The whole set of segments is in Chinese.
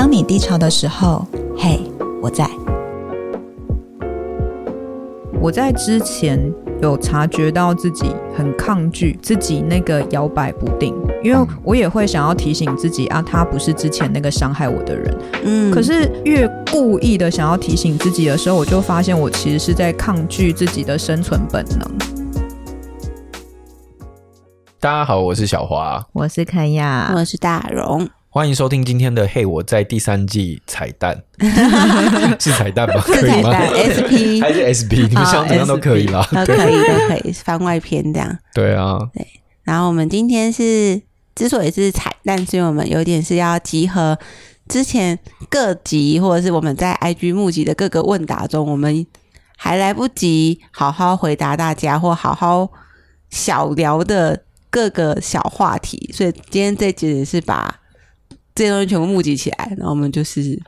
当你低潮的时候，嘿，我在。我在之前有察觉到自己很抗拒自己那个摇摆不定，因为我也会想要提醒自己啊，他不是之前那个伤害我的人。嗯，可是越故意的想要提醒自己的时候，我就发现我其实是在抗拒自己的生存本能。大家好，我是小华，我是肯亚，我是大荣，欢迎收听今天的《嘿，我在》第三季彩蛋，是彩蛋吗？是彩蛋？SP 还是 SP？你们想怎样都可以啦，都可以，都可以，番外篇这样。对啊，对。然后我们今天是之所以是彩蛋，是因为我们有点是要集合之前各集或者是我们在 IG 募集的各个问答中，我们还来不及好好回答大家或好好小聊的。各个小话题，所以今天这集是把这些东西全部募集起来，然后我们就是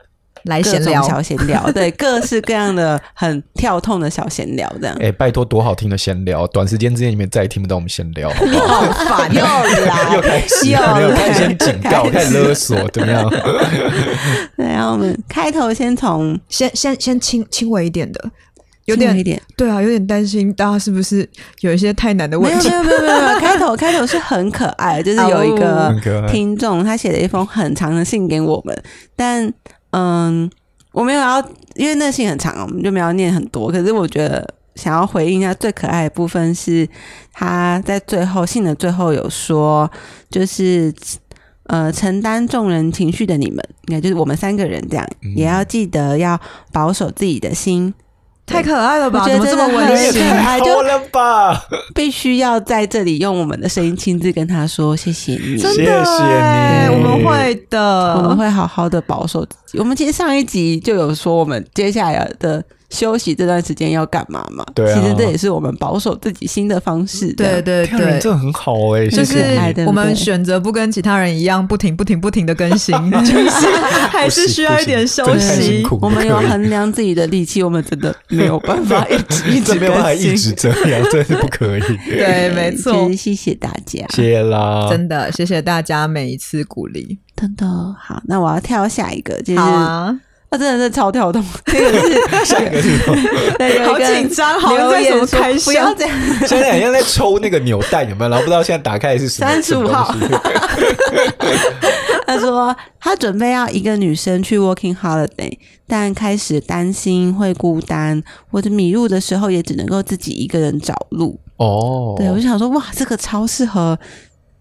来闲聊小闲聊，对，各式各样的很跳痛的小闲聊，这样。哎、欸，拜托，多好听的闲聊！短时间之内你们再也听不到我们闲聊，好烦，又来，又开始，没有开始先警告，开始勒索，怎么样？对，然后我们开头先从先先先轻轻微一点的。有点一点，对啊，有点担心大家是不是有一些太难的问题？没有没有没有没有，开头开头是很可爱，就是有一个听众他写了一封很长的信给我们，但嗯，我没有要，因为那信很长，我们就没有念很多。可是我觉得想要回应一下最可爱的部分是，他在最后信的最后有说，就是呃，承担众人情绪的你们，应该就是我们三个人这样，嗯、也要记得要保守自己的心。太可爱了吧！怎么这么温馨？太好了吧！必须要在这里用我们的声音亲自跟他说谢谢你，真的谢谢你，我们会的，我们会好好的保守自己。我们其实上一集就有说，我们接下来的。休息这段时间要干嘛嘛？对啊，其实这也是我们保守自己心的方式。对对对，这很好哎、欸，就是我们选择不跟其他人一样不停不停不停的更新，就是还是需要一点休息。我们有衡量自己的力气，我们真的没有办法一直 一直没有办法一直这样，真是不可以。对，没错。谢谢大家，谢谢啦，真的谢谢大家每一次鼓励，真的好。那我要跳下一个，就是。啊、真的是超跳动，这个是下一个是什么？对，好紧张，好像在什么开箱？不要这样，现在好像在抽那个扭蛋，有没有？然后不知道现在打开的是什么？三十五号。他说他准备要一个女生去 working holiday，但开始担心会孤单或者迷路的时候，也只能够自己一个人找路。哦，对，我就想说，哇，这个超适合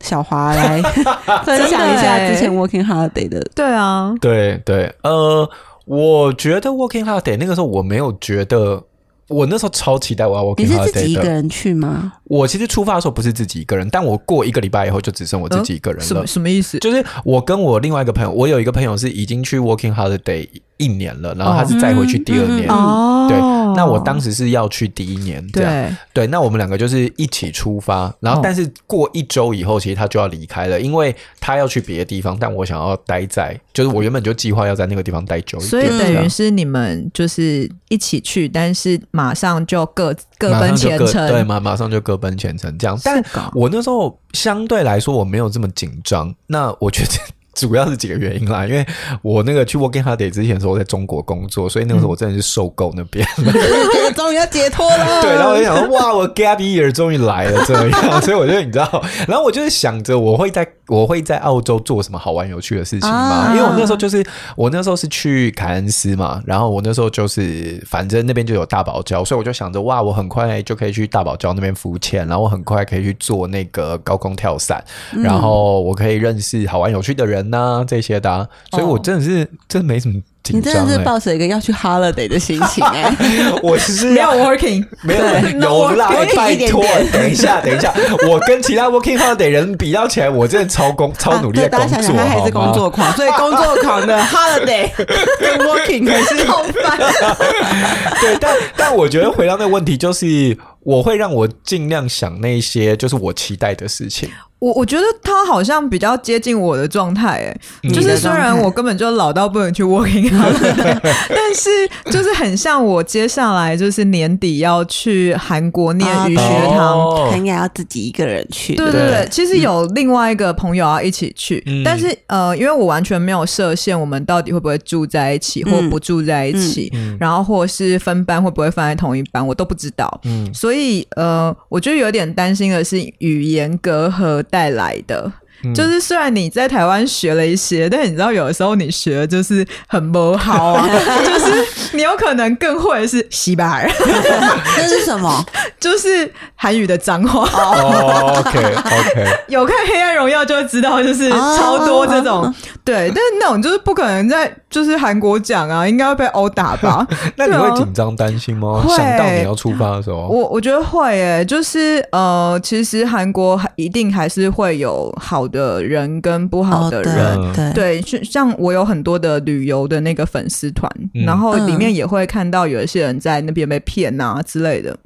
小华来 分享一下之前 working holiday 的。对啊，对对，呃。我觉得 working holiday 那个时候我没有觉得，我那时候超期待我要 working holiday 的。你是自己一个人去吗？我其实出发的时候不是自己一个人，但我过一个礼拜以后就只剩我自己一个人了。什么什么意思？就是我跟我另外一个朋友，我有一个朋友是已经去 working holiday 一年了，然后他是再回去第二年。哦，对。那我当时是要去第一年，这样对对。那我们两个就是一起出发，然后但是过一周以后，其实他就要离开了，因为他要去别的地方，但我想要待在，就是我原本就计划要在那个地方待久一点。所以等于是你们就是一起去，但是马上就各各奔前程，对，马马上就各奔前程这样。但我那时候相对来说我没有这么紧张，那我觉得。主要是几个原因啦，因为我那个去 working holiday 之前的时候，我在中国工作，所以那个时候我真的是受够那边 终于要解脱了。对，然后我就想说，哇，我 gap year 终于来了，这样，所以我就你知道，然后我就是想着我会在我会在澳洲做什么好玩有趣的事情嘛，啊、因为我那时候就是我那时候是去凯恩斯嘛，然后我那时候就是反正那边就有大堡礁，所以我就想着哇，我很快就可以去大堡礁那边浮潜，然后我很快可以去做那个高空跳伞，然后我可以认识好玩有趣的人。呐，这些的、啊，所以我真的是、哦、真的没什么紧张、欸。你真的是抱着一个要去 holiday 的心情哎、欸，我其实没有 working，没有有啦，拜托，等一下，等一下，我跟其他 working holiday 人比较起来，我真的超工超努力的工作，啊、大家想想他还是工作狂，所以工作狂的 holiday 跟 working 还是好烦。对，但但我觉得回到那个问题，就是我会让我尽量想那些就是我期待的事情。我我觉得他好像比较接近我的状态，哎，就是虽然我根本就老到不能去 working holiday，但是就是很像我接下来就是年底要去韩国念语学堂，他应该要自己一个人去。对对？对，其实有另外一个朋友要一起去，但是呃，因为我完全没有设限，我们到底会不会住在一起，或不住在一起，然后或是分班会不会放在同一班，我都不知道。嗯，所以呃，我就有点担心的是语言隔阂。带来的。就是虽然你在台湾学了一些，但你知道有的时候你学的就是很不好啊，就是你有可能更会是西巴尔，这是什么？就是韩语的脏话。哦，OK OK，有看《黑暗荣耀》就会知道，就是超多这种。对，但是那种就是不可能在就是韩国讲啊，应该会被殴打吧？那你会紧张担心吗？想到你要出发的时候，我我觉得会诶，就是呃，其实韩国一定还是会有好的人跟不好的人，oh, 对，对，对，像我有很多的旅游的那个粉丝团，嗯、然后里面也会看到有一些人在那边被骗啊之类的，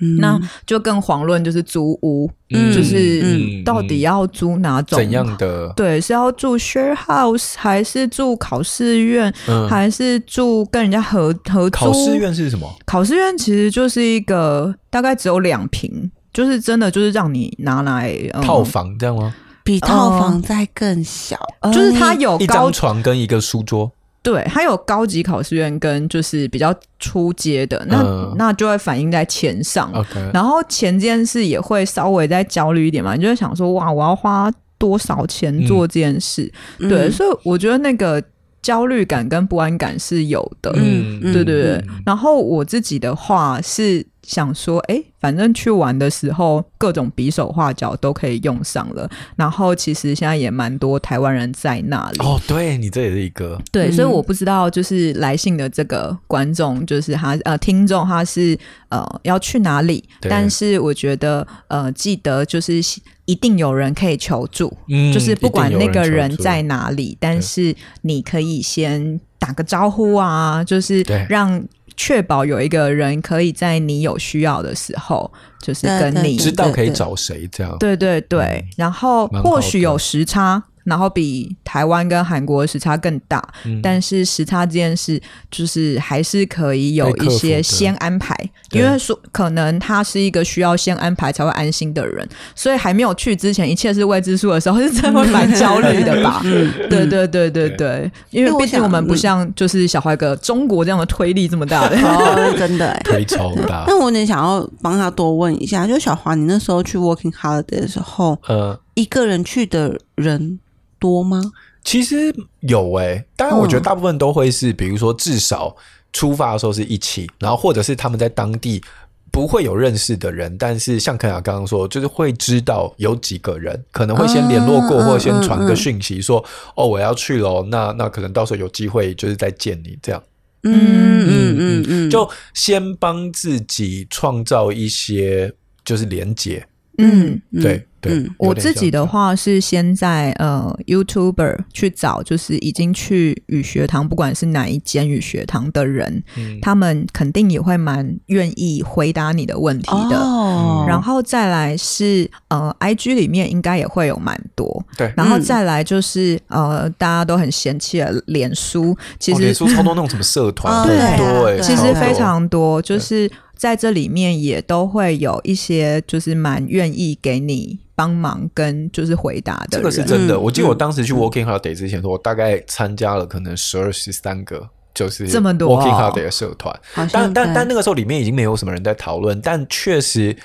嗯、那就更遑论就是租屋，嗯、就是到底要租哪种、怎样的？对，是要住 share house 还是住考试院，嗯、还是住跟人家合合租？考试院是什么？考试院其实就是一个大概只有两平，就是真的就是让你拿来、嗯、套房这样吗？比套房再更小，呃、就是它有高一张床跟一个书桌。对，它有高级考试院跟就是比较初阶的，那、嗯、那就会反映在钱上。Okay 然后钱这件事也会稍微再焦虑一点嘛，你就会想说哇，我要花多少钱做这件事？嗯、对，所以我觉得那个焦虑感跟不安感是有的。嗯，对对对。嗯、然后我自己的话是。想说，哎，反正去玩的时候，各种比手画脚都可以用上了。然后，其实现在也蛮多台湾人在那里。哦，对，你这也是一个。对，所以我不知道，就是来信的这个观众，就是他呃听众，他是呃要去哪里？但是我觉得呃，记得就是一定有人可以求助，嗯，就是不管那个人在哪里，但是你可以先打个招呼啊，就是让。确保有一个人可以在你有需要的时候，就是跟你知道可以找谁这样。对对对，然后或许有时差。然后比台湾跟韩国的时差更大，嗯、但是时差这件事就是还是可以有一些先安排，因为说可能他是一个需要先安排才会安心的人，所以还没有去之前一切是未知数的时候，是真的会蛮焦虑的吧？嗯、对对对对对，对。因为毕竟我们不像就是小怀哥中国这样的推力这么大的，哦、真的推超大。那我有点想要帮他多问一下，就小华，你那时候去 working holiday 的时候，呃，一个人去的人。多吗？其实有诶、欸，当然我觉得大部分都会是，比如说至少出发的时候是一起，然后或者是他们在当地不会有认识的人，但是像肯雅刚刚说，就是会知道有几个人可能会先联络过，或者先传个讯息说，哦，我要去咯，那那可能到时候有机会就是再见你这样。嗯嗯嗯嗯，就先帮自己创造一些就是连结。嗯，对。对嗯，我自己的话是先在呃 YouTuber 去找，就是已经去语学堂，不管是哪一间语学堂的人，嗯、他们肯定也会蛮愿意回答你的问题的。哦、然后再来是呃 IG 里面应该也会有蛮多，对。然后再来就是呃大家都很嫌弃的脸书，其实、哦、脸书超多那种什么 社团，对对，其实非常多，就是。在这里面也都会有一些，就是蛮愿意给你帮忙跟就是回答的。这个是真的。嗯、我记得我当时去 Working Holiday 之前，说我大概参加了可能十二十三个，就是这么多 Working Holiday 的社团。但但但那个时候里面已经没有什么人在讨论，但确实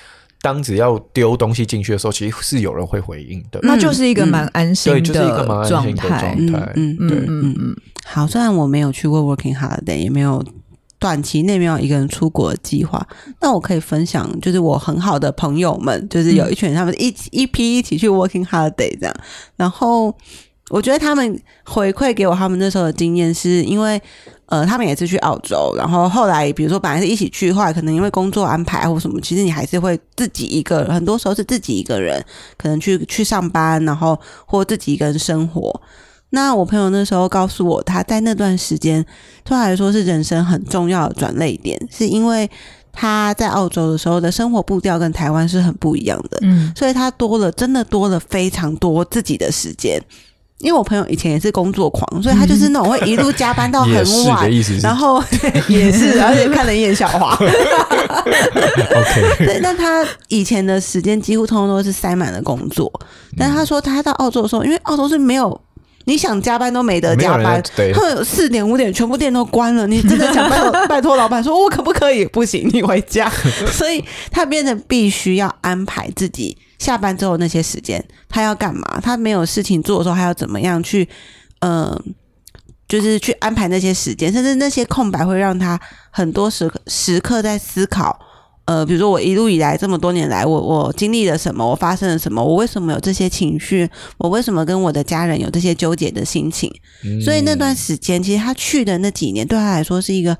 当只要丢东西进去的时候，其实是有人会回应的。那就是一个蛮安心的状态。对，就是一个蛮安心的状态。嗯嗯对嗯嗯。好，虽然我没有去过 Working Holiday，也没有。短期内没有一个人出国的计划，那我可以分享，就是我很好的朋友们，就是有一群他们一一批一起去 working holiday 这样，然后我觉得他们回馈给我他们那时候的经验，是因为呃，他们也是去澳洲，然后后来比如说本来是一起去，后来可能因为工作安排或什么，其实你还是会自己一个，很多时候是自己一个人，可能去去上班，然后或自己一个人生活。那我朋友那时候告诉我，他在那段时间对他来说是人生很重要的转泪点，是因为他在澳洲的时候的生活步调跟台湾是很不一样的，嗯，所以他多了，真的多了非常多自己的时间。因为我朋友以前也是工作狂，所以他就是那种会一路加班到很晚，然后也是，而且看了一眼小华。OK，对，但他以前的时间几乎通通都是塞满了工作。但他说他到澳洲的时候，因为澳洲是没有。你想加班都没得加班，四点五点全部店都关了。你真的 想拜托拜托老板说，我可不可以？不行，你回家。所以他变得必须要安排自己下班之后那些时间，他要干嘛？他没有事情做的时候，他要怎么样去？呃，就是去安排那些时间，甚至那些空白会让他很多时刻时刻在思考。呃，比如说我一路以来这么多年来，我我经历了什么？我发生了什么？我为什么有这些情绪？我为什么跟我的家人有这些纠结的心情？嗯、所以那段时间，其实他去的那几年，对他来说是一个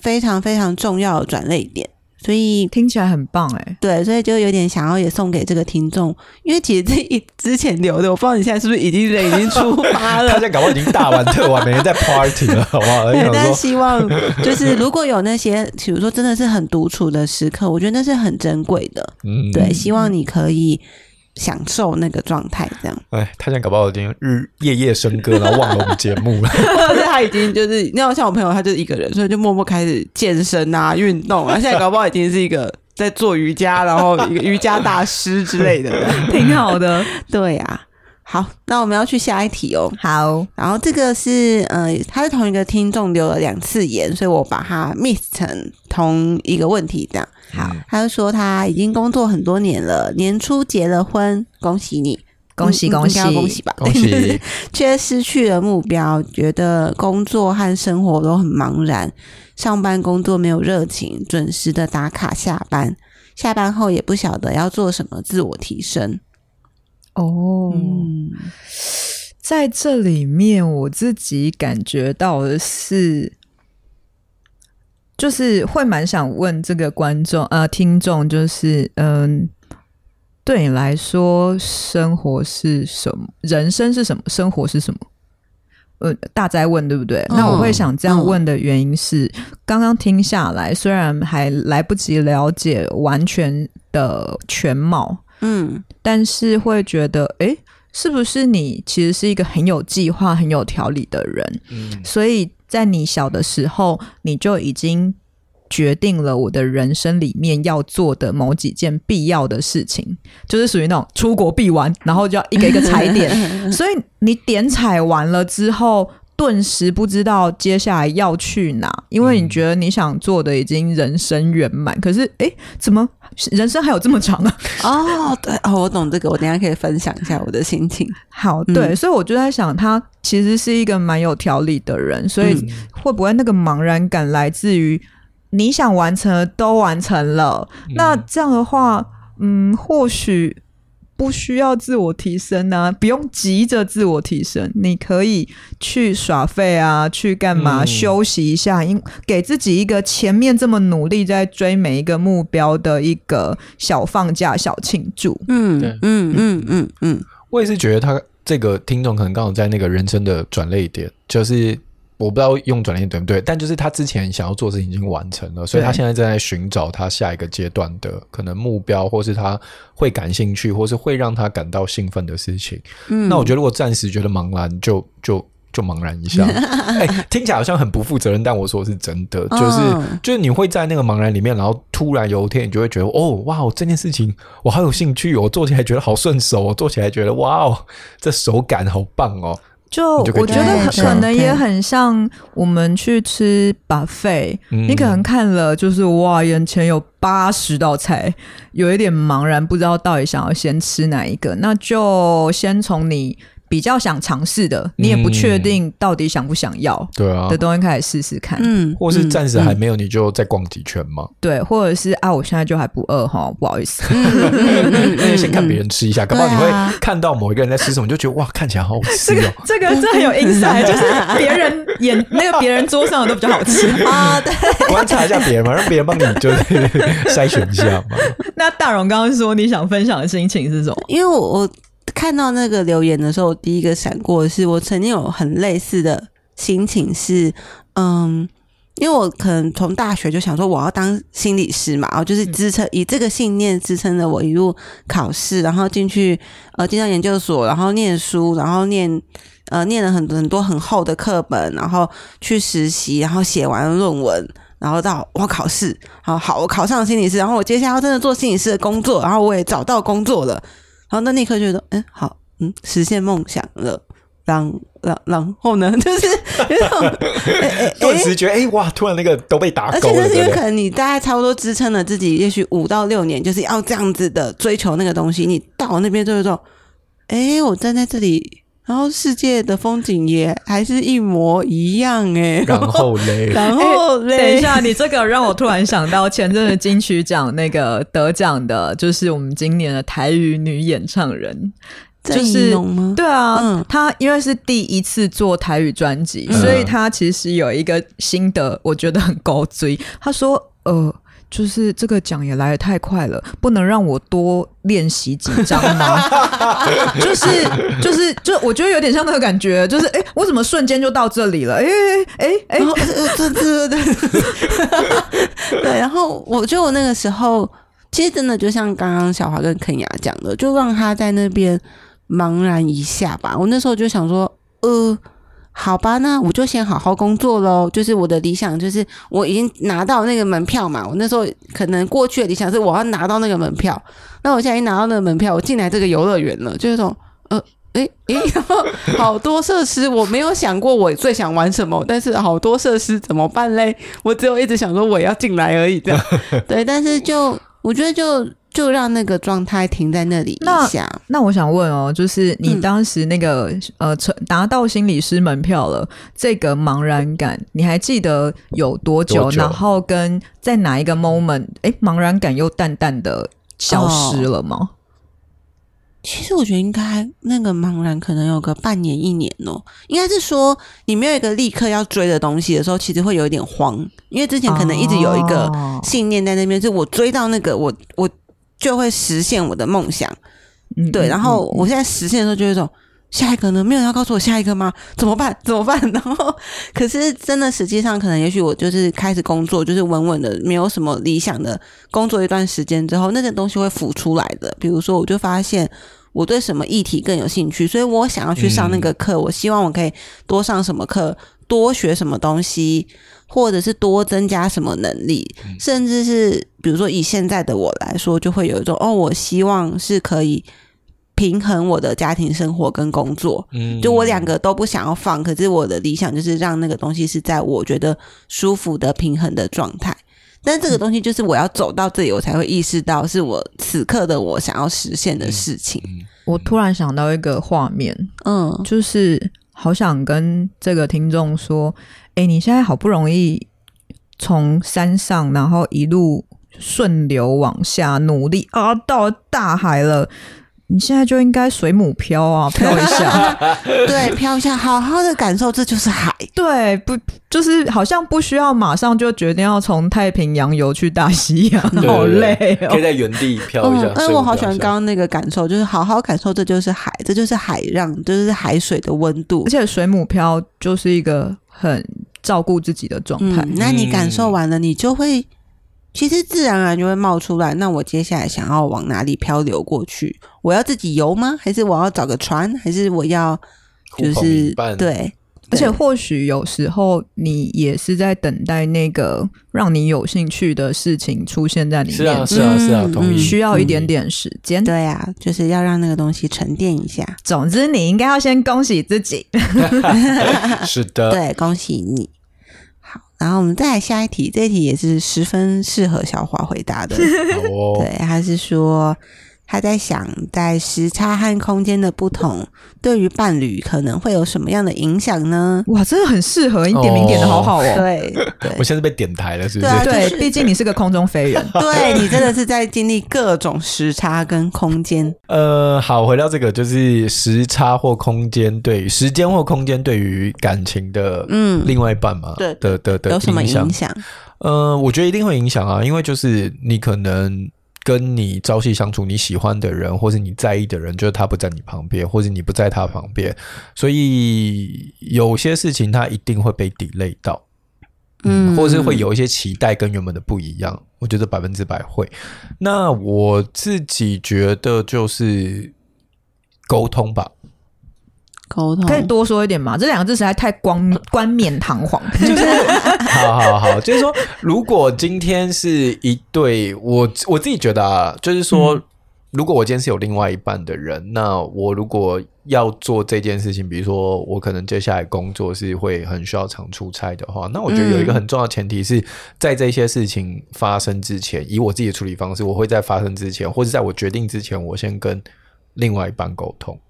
非常非常重要的转捩点。所以听起来很棒哎，对，所以就有点想要也送给这个听众，因为其实这一之前留的，我不知道你现在是不是已经人已经出发了，他现在搞不好已经大玩特玩，每天在 party 了，好不好？对，但希望就是如果有那些，比如说真的是很独处的时刻，我觉得那是很珍贵的，嗯，对，希望你可以。享受那个状态，这样。哎，他现在搞不好已经日夜夜笙歌，然后忘了我们节目了。或者是他已经就是，你要像我朋友，他就是一个人，所以就默默开始健身啊、运动啊。现在搞不好已经是一个在做瑜伽，然后一个瑜伽大师之类的，挺好的。对呀、啊。好，那我们要去下一题哦。好，然后这个是呃，他是同一个听众留了两次言，所以我把它 mix 成同一个问题这样。好，他就说他已经工作很多年了，年初结了婚，恭喜你，恭喜恭喜恭喜吧，恭喜！却失去了目标，觉得工作和生活都很茫然，上班工作没有热情，准时的打卡下班，下班后也不晓得要做什么自我提升。哦，嗯，在这里面我自己感觉到的是，就是会蛮想问这个观众呃听众，就是嗯，对你来说，生活是什么？人生是什么？生活是什么？呃，大灾问对不对？哦，那我会想这样问的原因是，嗯，刚刚听下来，虽然还来不及了解完全的全貌。嗯，但是会觉得，哎，是不是你其实是一个很有计划、很有条理的人？嗯，所以在你小的时候，你就已经决定了我的人生里面要做的某几件必要的事情，就是属于那种出国必玩，然后就要一个一个踩点。所以你点踩完了之后。顿时不知道接下来要去哪，因为你觉得你想做的已经人生圆满，嗯、可是哎，怎么人生还有这么长啊？哦，对哦，我懂这个，我等一下可以分享一下我的心情。好，对，嗯、所以我就在想，他其实是一个蛮有条理的人，所以会不会那个茫然感来自于你想完成的都完成了？嗯、那这样的话，嗯，或许。不需要自我提升啊，不用急着自我提升，你可以去耍废啊，去干嘛、嗯、休息一下，因给自己一个前面这么努力在追每一个目标的一个小放假、小庆祝。嗯，对，嗯嗯嗯嗯，我也是觉得他这个听众可能刚好在那个人生的转捩点，就是。我不知道用转念对不对，但就是他之前想要做的事情已经完成了，所以他现在正在寻找他下一个阶段的可能目标，或是他会感兴趣，或是会让他感到兴奋的事情。嗯，那我觉得如果暂时觉得茫然就，就就就茫然一下。哎、欸，听起来好像很不负责任，但我说的是真的，就是、哦、就是你会在那个茫然里面，然后突然有一天你就会觉得，哦，哇，这件事情我好有兴趣，我做起来觉得好顺手，我做起来觉得哇哦，这手感好棒哦。就我觉得可能也很像我们去吃 buffet，你可能看了就是哇，眼前有八十道菜，有一点茫然，不知道到底想要先吃哪一个，那就先从你。比较想尝试的，你也不确定到底想不想要，对啊。的东西开始试试看，嗯，或是暂时还没有，你就再逛几圈嘛，对，或者是啊，我现在就还不饿哈，不好意思，那就先看别人吃一下，搞不好你会看到某一个人在吃什么，你就觉得哇，看起来好好吃哦，这个这很有 insight，就是别人眼那个别人桌上的都比较好吃。啊，对，观察一下别人嘛，让别人帮你就是 筛选一下嘛。那大荣刚刚说你想分享的心情是什么？因为我我。看到那个留言的时候，第一个闪过的是我曾经有很类似的心情是，嗯，因为我可能从大学就想说我要当心理师嘛，然后就是支撑以这个信念支撑着我一路考试，然后进去呃进到研究所，然后念书，然后念呃念了很多很多很厚的课本，然后去实习，然后写完论文，然后到我考试，好好我考上心理师，然后我接下来要真的做心理师的工作，然后我也找到工作了，然后那那一刻就觉得嗯好嗯实现梦想了。然然然后呢，就是有种 顿时觉得哎、欸、哇，突然那个都被打勾了。而且就是因为可能你大概差不多支撑了自己，也许五到六年，就是要这样子的追求那个东西。你到那边就是说，哎、欸，我站在这里，然后世界的风景也还是一模一样哎。然后嘞，然后嘞、欸，等一下，你这个让我突然想到前阵子金曲奖那个得奖的，就是我们今年的台语女演唱人。就是对啊，嗯、他因为是第一次做台语专辑，嗯、所以他其实有一个心得，我觉得很高追。他说：“呃，就是这个奖也来得太快了，不能让我多练习几张吗？就是就是就我觉得有点像那个感觉，就是哎、欸，我怎么瞬间就到这里了？哎哎哎，对对对对，对。然后我觉得我那个时候，其实真的就像刚刚小华跟肯雅讲的，就让他在那边。茫然一下吧，我那时候就想说，呃，好吧，那我就先好好工作喽。就是我的理想，就是我已经拿到那个门票嘛。我那时候可能过去的理想是我要拿到那个门票。那我现在已经拿到那个门票，我进来这个游乐园了，就是说，呃，诶诶，然 后好多设施，我没有想过我最想玩什么，但是好多设施怎么办嘞？我只有一直想说我要进来而已，这样。对，但是就我觉得就。就让那个状态停在那里一下。那，那我想问哦，就是你当时那个、嗯、呃，拿到心理师门票了，这个茫然感，你还记得有多久？多久然后跟在哪一个 moment，哎，茫然感又淡淡的消失了吗？哦、其实我觉得应该那个茫然可能有个半年一年哦。应该是说你没有一个立刻要追的东西的时候，其实会有一点慌，因为之前可能一直有一个信念在那边，是我追到那个我我。就会实现我的梦想，嗯、对。然后我现在实现的时候，就有一种下一个呢？没有人要告诉我下一个吗？怎么办？怎么办？然后，可是真的实际上，可能也许我就是开始工作，就是稳稳的，没有什么理想的工作一段时间之后，那些东西会浮出来的。比如说，我就发现我对什么议题更有兴趣，所以我想要去上那个课。嗯、我希望我可以多上什么课，多学什么东西。或者是多增加什么能力，甚至是比如说以现在的我来说，就会有一种哦，我希望是可以平衡我的家庭生活跟工作，嗯，就我两个都不想要放，可是我的理想就是让那个东西是在我觉得舒服的平衡的状态。但这个东西就是我要走到这里，我才会意识到是我此刻的我想要实现的事情。我突然想到一个画面，嗯，就是好想跟这个听众说。哎，你现在好不容易从山上，然后一路顺流往下努力啊，到大海了。你现在就应该水母漂啊，漂一下，对，漂一下，好好的感受，这就是海。对，不，就是好像不需要马上就决定要从太平洋游去大西洋，好累哦。可以在原地漂一下。嗯，我好喜欢刚刚那个感受，就是好好感受，这就是海，这就是海浪，就是海水的温度。而且水母漂就是一个很照顾自己的状态。嗯，那你感受完了，你就会。其实自然而然就会冒出来。那我接下来想要往哪里漂流过去？我要自己游吗？还是我要找个船？还是我要就是对？对，而且或许有时候你也是在等待那个让你有兴趣的事情出现在里面。是啊，是啊，是啊，同意。需要一点点时间。对啊，就是要让那个东西沉淀一下。总之，你应该要先恭喜自己。是的，对，恭喜你。好然后我们再来下一题，这一题也是十分适合小华回答的。对，他是说。他在想，在时差和空间的不同，对于伴侣可能会有什么样的影响呢？哇，真的很适合，你点名点的好好哦。对，我现在是被点台了，是不是？对，毕竟你是个空中飞人，对，你真的是在经历各种时差跟空间。呃，好，回到这个，就是时差或空间对于时间或空间对于感情的嗯另外一半嘛，对的的的有什么影响？呃，我觉得一定会影响啊，因为就是你可能。跟你朝夕相处，你喜欢的人，或是你在意的人，就是他不在你旁边，或者你不在他旁边，所以有些事情他一定会被 delay 到。嗯，或者是会有一些期待跟原本的不一样。我觉得百分之百会。那我自己觉得就是沟通吧。沟通可以多说一点嘛？这两个字实在太光冠冕堂皇。就是好好好，就是说，如果今天是一对，我我自己觉得啊，就是说。嗯如果我今天是有另外一半的人，那我如果要做这件事情，比如说我可能接下来工作是会很需要常出差的话，那我觉得有一个很重要的前提是在这些事情发生之前，以我自己的处理方式，我会在发生之前，或者在我决定之前，我先跟另外一半沟通。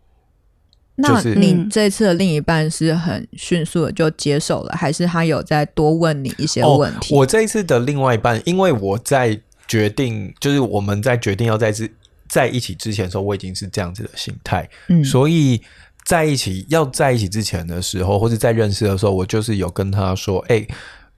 那你这次的另一半是很迅速的就接受了，还是他有再多问你一些问题？哦，我这一次的另外一半，因为我在决定，就是我们在决定要在之。在一起之前的时候，我已经是这样子的心态，嗯，所以在一起要在一起之前的时候，或者在认识的时候，我就是有跟他说，哎、欸。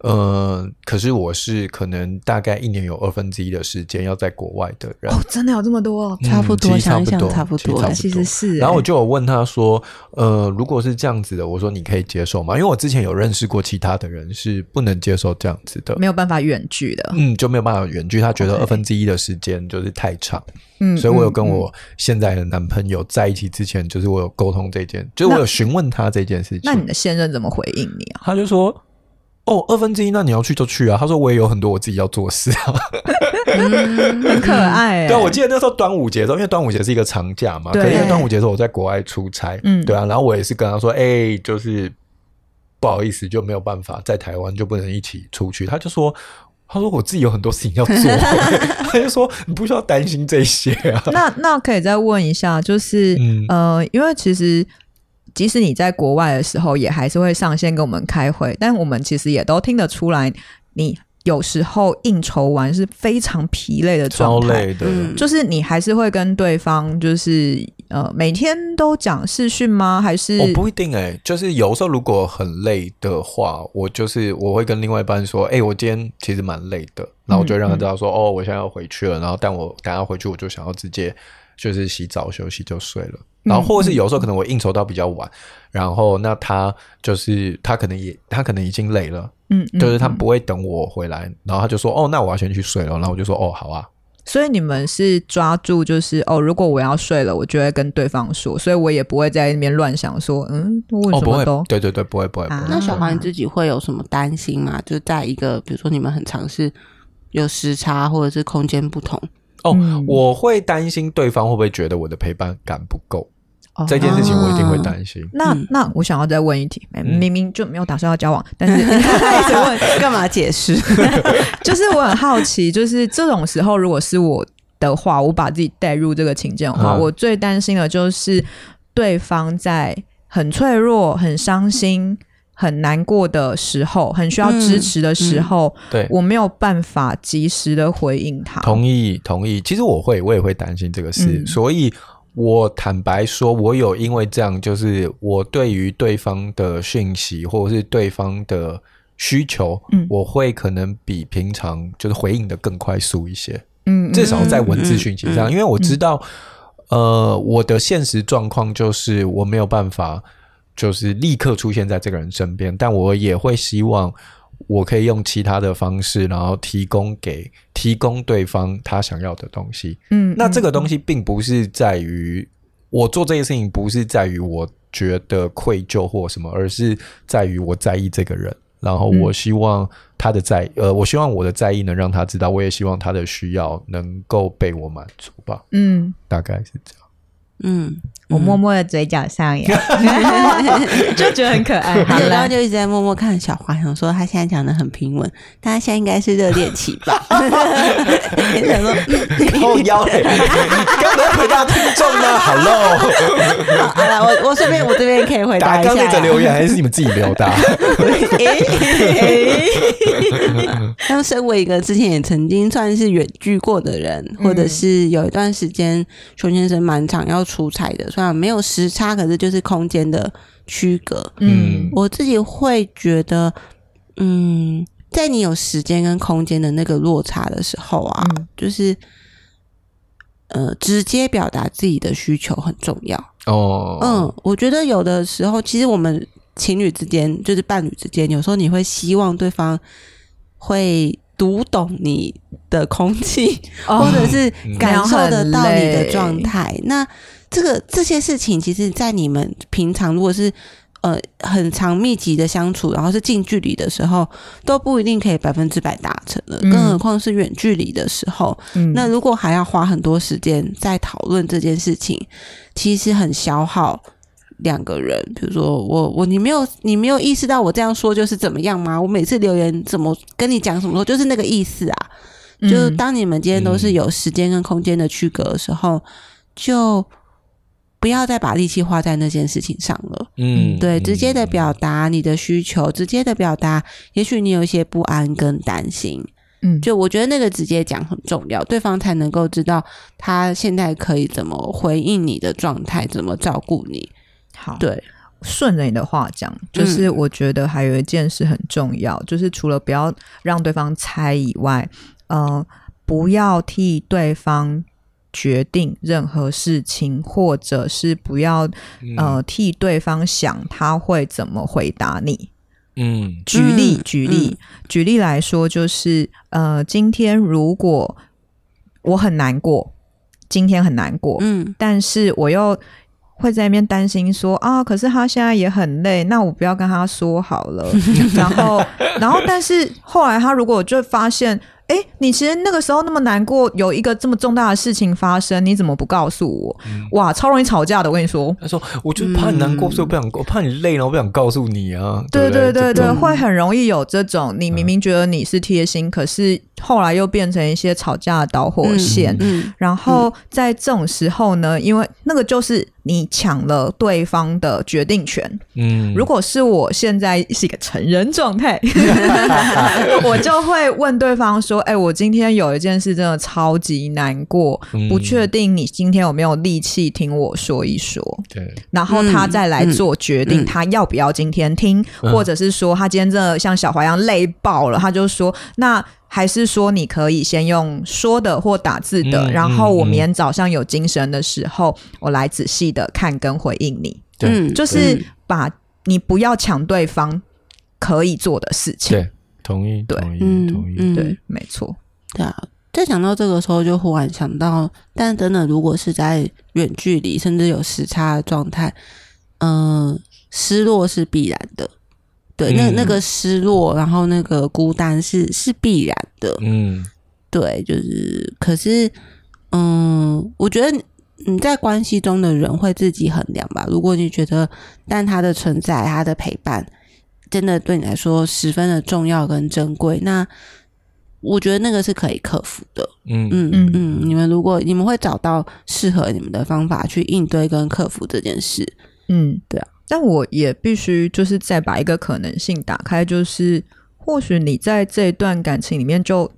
呃，可是我是可能大概一年有二分之一的时间要在国外的人哦，真的有这么多？嗯、差不多，想一想，差不多，其实是。然后我就有问他说，呃，如果是这样子的，我说你可以接受吗？因为我之前有认识过其他的人是不能接受这样子的，没有办法远距的，嗯，就没有办法远距，他觉得二分之一的时间就是太长，嗯，所以我有跟我现在的男朋友在一起之前，就是我有沟通这件，就是我有询问他这件事情。那你的现任怎么回应你啊？他就说。哦，二分之一，那你要去就去啊。他说我也有很多我自己要做的事啊，嗯、很可爱。对，我记得那时候端午节的时候，因为端午节是一个长假嘛，对。可是因为端午节的时候我在国外出差，嗯，对啊。然后我也是跟他说，哎、欸，就是不好意思，就没有办法在台湾，就不能一起出去。他就说，他说我自己有很多事情要做，他就说你不需要担心这些啊。那那可以再问一下，就是、嗯、呃，因为其实。即使你在国外的时候，也还是会上线跟我们开会，但我们其实也都听得出来，你有时候应酬完是非常疲累的状态，超累的。就是你还是会跟对方，就是呃，每天都讲视讯吗？还是？我不一定哎、欸，就是有时候如果很累的话，我就是我会跟另外一半说，哎、欸，我今天其实蛮累的，然后我就让他知道说，嗯嗯、哦，我现在要回去了，然后但我等下回去，我就想要直接就是洗澡休息就睡了。然后，或者是有时候可能我应酬到比较晚，嗯、然后那他就是他可能也他可能已经累了，嗯，就是他不会等我回来，然后他就说哦，那我要先去睡了，然后我就说哦，好啊。所以你们是抓住就是哦，如果我要睡了，我就会跟对方说，所以我也不会在那边乱想说，嗯，为什么都、哦、对对对，不会不会。不会啊、那小黄你自己会有什么担心吗？就在一个比如说你们很尝试有时差或者是空间不同。哦，我会担心对方会不会觉得我的陪伴感不够，哦、这件事情我一定会担心。那那我想要再问一题，明明就没有打算要交往，但是一直问干嘛解释？就是我很好奇，就是这种时候如果是我的话，我把自己带入这个情境的话，嗯、我最担心的就是对方在很脆弱、很伤心。很难过的时候，很需要支持的时候，嗯嗯、对，我没有办法及时的回应他。同意，同意。其实我会，我也会担心这个事，嗯、所以我坦白说，我有因为这样，就是我对于对方的讯息或者是对方的需求，嗯，我会可能比平常就是回应的更快速一些，嗯，至少在文字讯息上，因为我知道，嗯、呃，我的现实状况就是我没有办法。就是立刻出现在这个人身边，但我也会希望我可以用其他的方式，然后提供给提供对方他想要的东西。嗯，那这个东西并不是在于我做这件事情，不是在于我觉得愧疚或什么，而是在于我在意这个人，然后我希望他的在呃，我希望我的在意能让他知道，我也希望他的需要能够被我满足吧。嗯，大概是这样。嗯，我默默的嘴角上扬，就觉得很可爱。好，然后就一直在默默看小花，想说他现在讲的很平稳，但他现在应该是热恋期吧？想说后腰嘞，刚才回答听众呢？Hello，好了，我我顺便我这边可以回答一下。刚那个留言还是你们自己留的？当身为一个之前也曾经算是远距过的人，或者是有一段时间熊先生蛮常要。出差的，虽然没有时差，可是就是空间的区隔。嗯，我自己会觉得，嗯，在你有时间跟空间的那个落差的时候啊，嗯、就是呃，直接表达自己的需求很重要。哦，嗯，我觉得有的时候，其实我们情侣之间，就是伴侣之间，有时候你会希望对方会读懂你的空气，哦、或者是感受得到你的状态。那这个这些事情，其实，在你们平常如果是呃很长密集的相处，然后是近距离的时候，都不一定可以百分之百达成了。更何况是远距离的时候，嗯、那如果还要花很多时间在讨论这件事情，其实很消耗两个人。比如说我我你没有你没有意识到我这样说就是怎么样吗？我每次留言怎么跟你讲什么说，就是那个意思啊。就是当你们今天都是有时间跟空间的区隔的时候，就。不要再把力气花在那件事情上了。嗯，对，直接的表达你的需求，直接的表达，也许你有一些不安跟担心。嗯，就我觉得那个直接讲很重要，对方才能够知道他现在可以怎么回应你的状态，怎么照顾你。好，对，顺着你的话讲，就是我觉得还有一件事很重要，嗯，就是除了不要让对方猜以外，呃，不要替对方。决定任何事情，或者是不要呃替对方想他会怎么回答你。嗯，举例举例、嗯、举例来说，就是呃，今天如果我很难过，今天很难过，嗯，但是我又会在那边担心说啊，可是他现在也很累，那我不要跟他说好了。然后，然后，但是后来他如果就发现。哎，你其实那个时候那么难过，有一个这么重大的事情发生，你怎么不告诉我？嗯、哇，超容易吵架的，我跟你说。他说：“我就怕你难过，嗯、所以我不想，我怕你累了，我不想告诉你啊。对对”对对会很容易有这种，你明明觉得你是贴心，嗯、可是后来又变成一些吵架的导火线。嗯嗯、然后在这种时候呢，因为那个就是。你抢了对方的决定权。嗯，如果是我现在是一个成人状态，我就会问对方说：“哎、欸，我今天有一件事真的超级难过，嗯、不确定你今天有没有力气听我说一说。”对，然后他再来做决定，他要不要今天听，嗯、或者是说他今天真的像小华一样累爆了，他就说那。还是说你可以先用说的或打字的，嗯、然后我明天早上有精神的时候，嗯、我来仔细的看跟回应你。对，就是把你不要抢对方可以做的事情。对，同意，对，同意，嗯、同意，对，没错。对啊，在讲到这个时候，就忽然想到，但真的，如果是在远距离，甚至有时差的状态，嗯、呃，失落是必然的。对，那那个失落，然后那个孤单是是必然的。嗯，对，就是，可是，嗯，我觉得你在关系中的人会自己衡量吧。如果你觉得，但他的存在，他的陪伴，真的对你来说十分的重要跟珍贵，那我觉得那个是可以克服的。嗯嗯嗯嗯，你们如果你们会找到适合你们的方法去应对跟克服这件事。嗯，对啊。但我也必须就是再把一个可能性打开，就是或许你在这一段感情里面就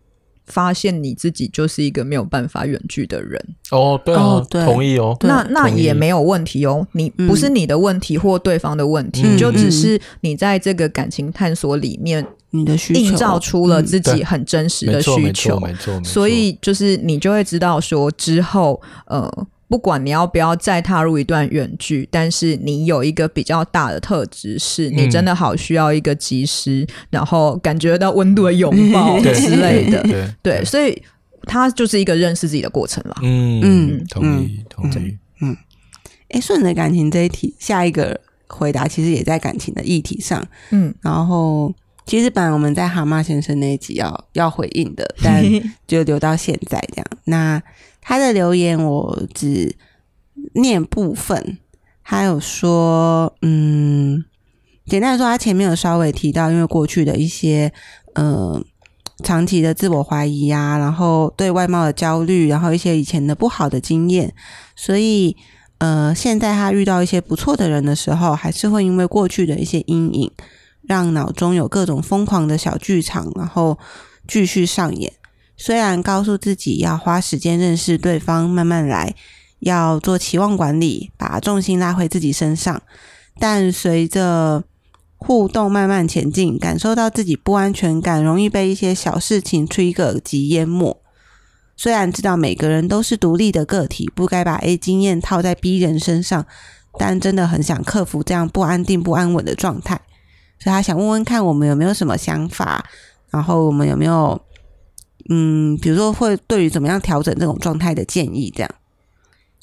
发现你自己就是一个没有办法远距的人。哦，对哦，对，同意哦，那那也没有问题哦，你不是你的问题或对方的问题，嗯、就只是你在这个感情探索里面，你的需求。映照出了自己很真实的需求，没错，没错，没错，所以就是你就会知道说之后呃。不管你要不要再踏入一段远距，但是你有一个比较大的特质，是你真的好需要一个及时，嗯、然后感觉到温度的拥抱之类的。对，对，所以他就是一个认识自己的过程了。嗯嗯，同意同意。嗯，哎，顺着感情这一题，下一个回答其实也在感情的议题上。嗯，然后其实本来我们在蛤蟆先生那一集要要回应的，但 就留到现在这样。那。他的留言我只念部分，他有说，嗯，简单来说，他前面有稍微提到，因为过去的一些，呃，长期的自我怀疑啊，然后对外貌的焦虑，然后一些以前的不好的经验，所以，呃，现在他遇到一些不错的人的时候，还是会因为过去的一些阴影，让脑中有各种疯狂的小剧场，然后继续上演。虽然告诉自己要花时间认识对方，慢慢来，要做期望管理，把重心拉回自己身上，但随着互动慢慢前进，感受到自己不安全感，容易被一些小事情 trigger 及淹没。虽然知道每个人都是独立的个体，不该把 A 经验套在 B 人身上，但真的很想克服这样不安定、不安稳的状态，所以他想问问看我们有没有什么想法，然后我们有没有嗯，比如说会对于怎么样调整这种状态的建议，这样。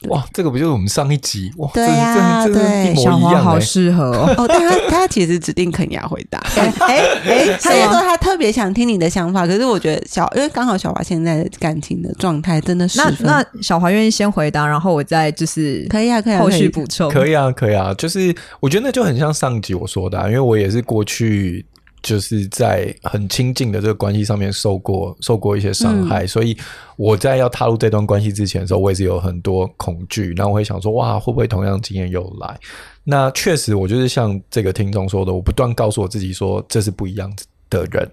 哇，这个不就是我们上一集哇？对呀、啊，对，小黄好适合哦。哦，但他他其实指定肯雅回答。哎哎哎，他就说他特别想听你的想法，可是我觉得小，因为刚好小华现在的感情的状态真的是那那小华愿意先回答，然后我再就是可以啊，可以后续补充，可以啊，可以啊。就是我觉得那就很像上一集我说的、啊，因为我也是过去。就是在很亲近的这个关系上面受过受过一些伤害，嗯，所以我在要踏入这段关系之前的时候，我也是有很多恐惧。然后我会想说，哇，会不会同样经验又来？那确实，我就是像这个听众说的，我不断告诉我自己说，这是不一样的人。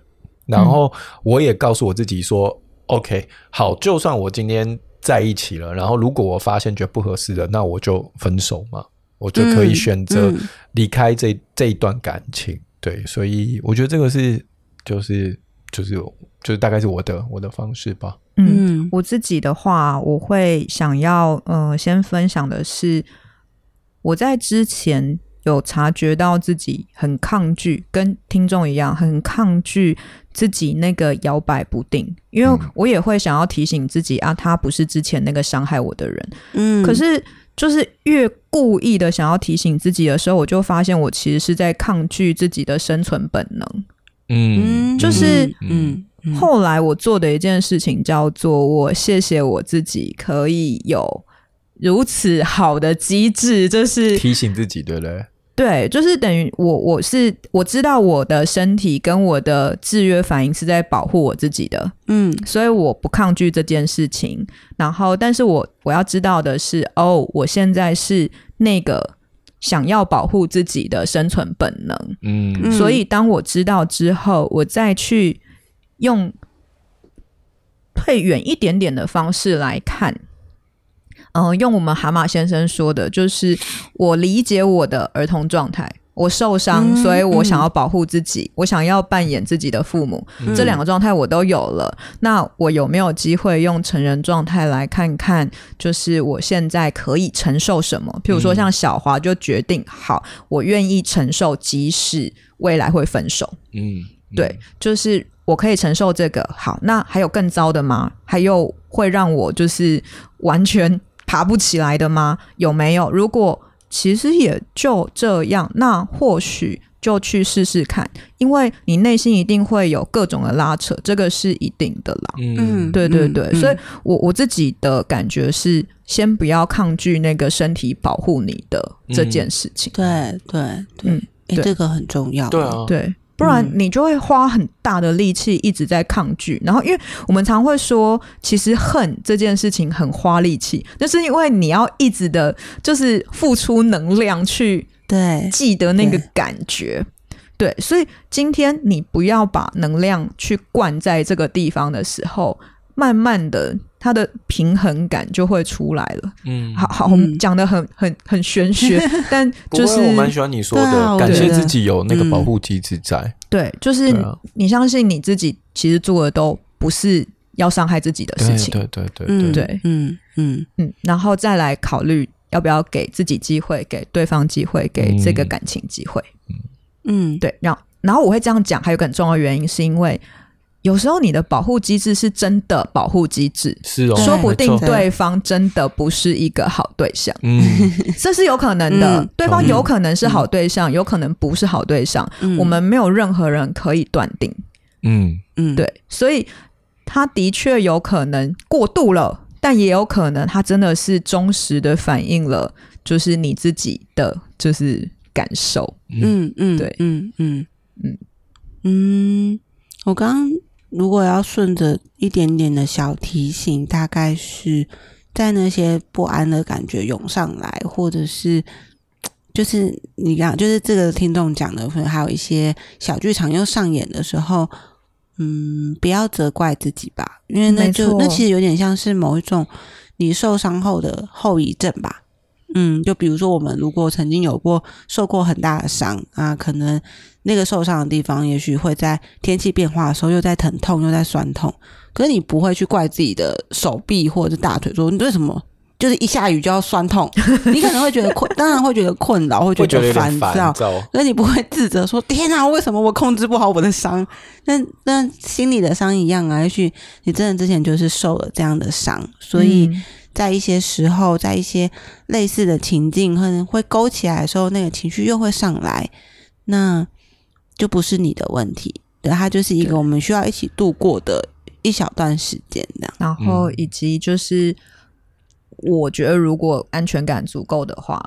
然后我也告诉我自己说，嗯，OK，好，就算我今天在一起了，然后如果我发现觉得不合适的，那我就分手嘛，我就可以选择离开这，嗯，这一段感情。对，所以我觉得这个是，就是，就是，就是大概是我的我的方式吧。嗯，我自己的话，我会想要，呃，先分享的是，我在之前有察觉到自己很抗拒，跟听众一样，很抗拒自己那个摇摆不定，因为我也会想要提醒自己啊，他不是之前那个伤害我的人。嗯，可是。就是越故意的想要提醒自己的时候，我就发现我其实是在抗拒自己的生存本能。嗯，就是嗯，后来我做的一件事情叫做我谢谢我自己可以有如此好的机制，就是提醒自己，对不对？对，就是等于我，我是我知道我的身体跟我的制约反应是在保护我自己的，嗯，所以我不抗拒这件事情。然后，但是我我要知道的是，哦，我现在是那个想要保护自己的生存本能，嗯，所以当我知道之后，我再去用退远一点点的方式来看。嗯、呃，用我们蛤蟆先生说的，就是我理解我的儿童状态，我受伤，嗯，所以我想要保护自己，嗯，我想要扮演自己的父母，嗯，这两个状态我都有了。那我有没有机会用成人状态来看看，就是我现在可以承受什么？譬如说，像小华就决定好，我愿意承受，即使未来会分手。嗯，对，就是我可以承受这个。好，那还有更糟的吗？还有会让我就是完全。爬不起来的吗？有没有？如果其实也就这样，那或许就去试试看，因为你内心一定会有各种的拉扯，这个是一定的啦。嗯，对对对，嗯、所以我我自己的感觉是，先不要抗拒那个身体保护你的这件事情。嗯、对对对，嗯，欸、这个很重要。对啊，对。不然你就会花很大的力气一直在抗拒，然后因为我们常会说，其实恨这件事情很花力气，那是因为你要一直的，就是付出能量去对记得那个感觉，对，对，所以今天你不要把能量去灌在这个地方的时候，慢慢的。他的平衡感就会出来了。嗯，好好，我们讲的很很很玄学，但就是我蛮喜欢你说的，啊、感谢自己有那个保护机制在、嗯。对，就是你相信你自己，其实做的都不是要伤害自己的事情。对对对对对，嗯嗯嗯，然后再来考虑要不要给自己机会，给对方机会，给这个感情机会。嗯嗯，对。然后然后我会这样讲，还有个很重要的原因，是因为。有时候你的保护机制是真的保护机制，是哦，说不定对方真的不是一个好对象，嗯，这是有可能的。嗯、对方有可能是好对象，嗯、有可能不是好对象，嗯、我们没有任何人可以断定。嗯嗯，对，所以他的确有可能过度了，但也有可能他真的是忠实的反映了，就是你自己的就是感受。嗯嗯，对，嗯嗯嗯嗯，我刚刚。如果要顺着一点点的小提醒，大概是在那些不安的感觉涌上来，或者是 就是你讲，就是这个听众讲的，可能还有一些小剧场又上演的时候，嗯，不要责怪自己吧，因为那就那其实有点像是某一种你受伤后的后遗症吧。嗯，就比如说我们如果曾经有过受过很大的伤啊，可能那个受伤的地方，也许会在天气变化的时候又在疼痛又在酸痛，可是你不会去怪自己的手臂或者是大腿，说你为什么？就是一下雨就要酸痛，你可能会觉得困，当然会觉得困扰，会觉得烦躁，可是你不会自责说：“天啊，为什么我控制不好我的伤？”那那心里的伤一样啊，也许你真的之前就是受了这样的伤，所以在一些时候，在一些类似的情境，可能会勾起来的时候，那个情绪又会上来，那就不是你的问题，对，它就是一个我们需要一起度过的一小段时间，这样。然后以及就是。我觉得，如果安全感足够的话，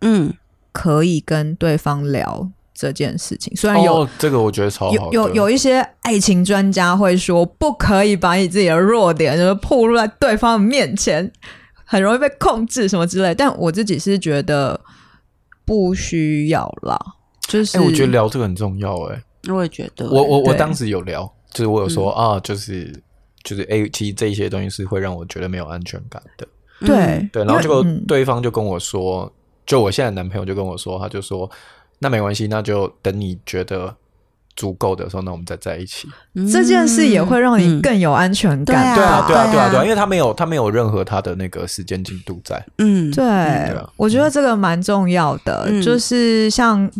嗯，可以跟对方聊这件事情。虽然有、哦、这个，我觉得超好有有有一些爱情专家会说，不可以把你自己的弱点 就是暴露在对方的面前，很容易被控制什么之类。但我自己是觉得不需要啦，就是、欸、我觉得聊这个很重要、欸。哎，我也觉得，我我我当时有聊，就是我有说、嗯、啊，就是就是哎，其实这些东西是会让我觉得没有安全感的。对、嗯、对，然后结果对方就跟我说，嗯、就我现在的男朋友就跟我说，他就说，那没关系，那就等你觉得足够的时候，那我们再在一起。嗯、这件事也会让你更有安全感。对啊，对啊，对啊，对啊，因为他没有，他没有任何他的那个时间进度在。嗯，对，嗯对啊、我觉得这个蛮重要的，嗯、就是像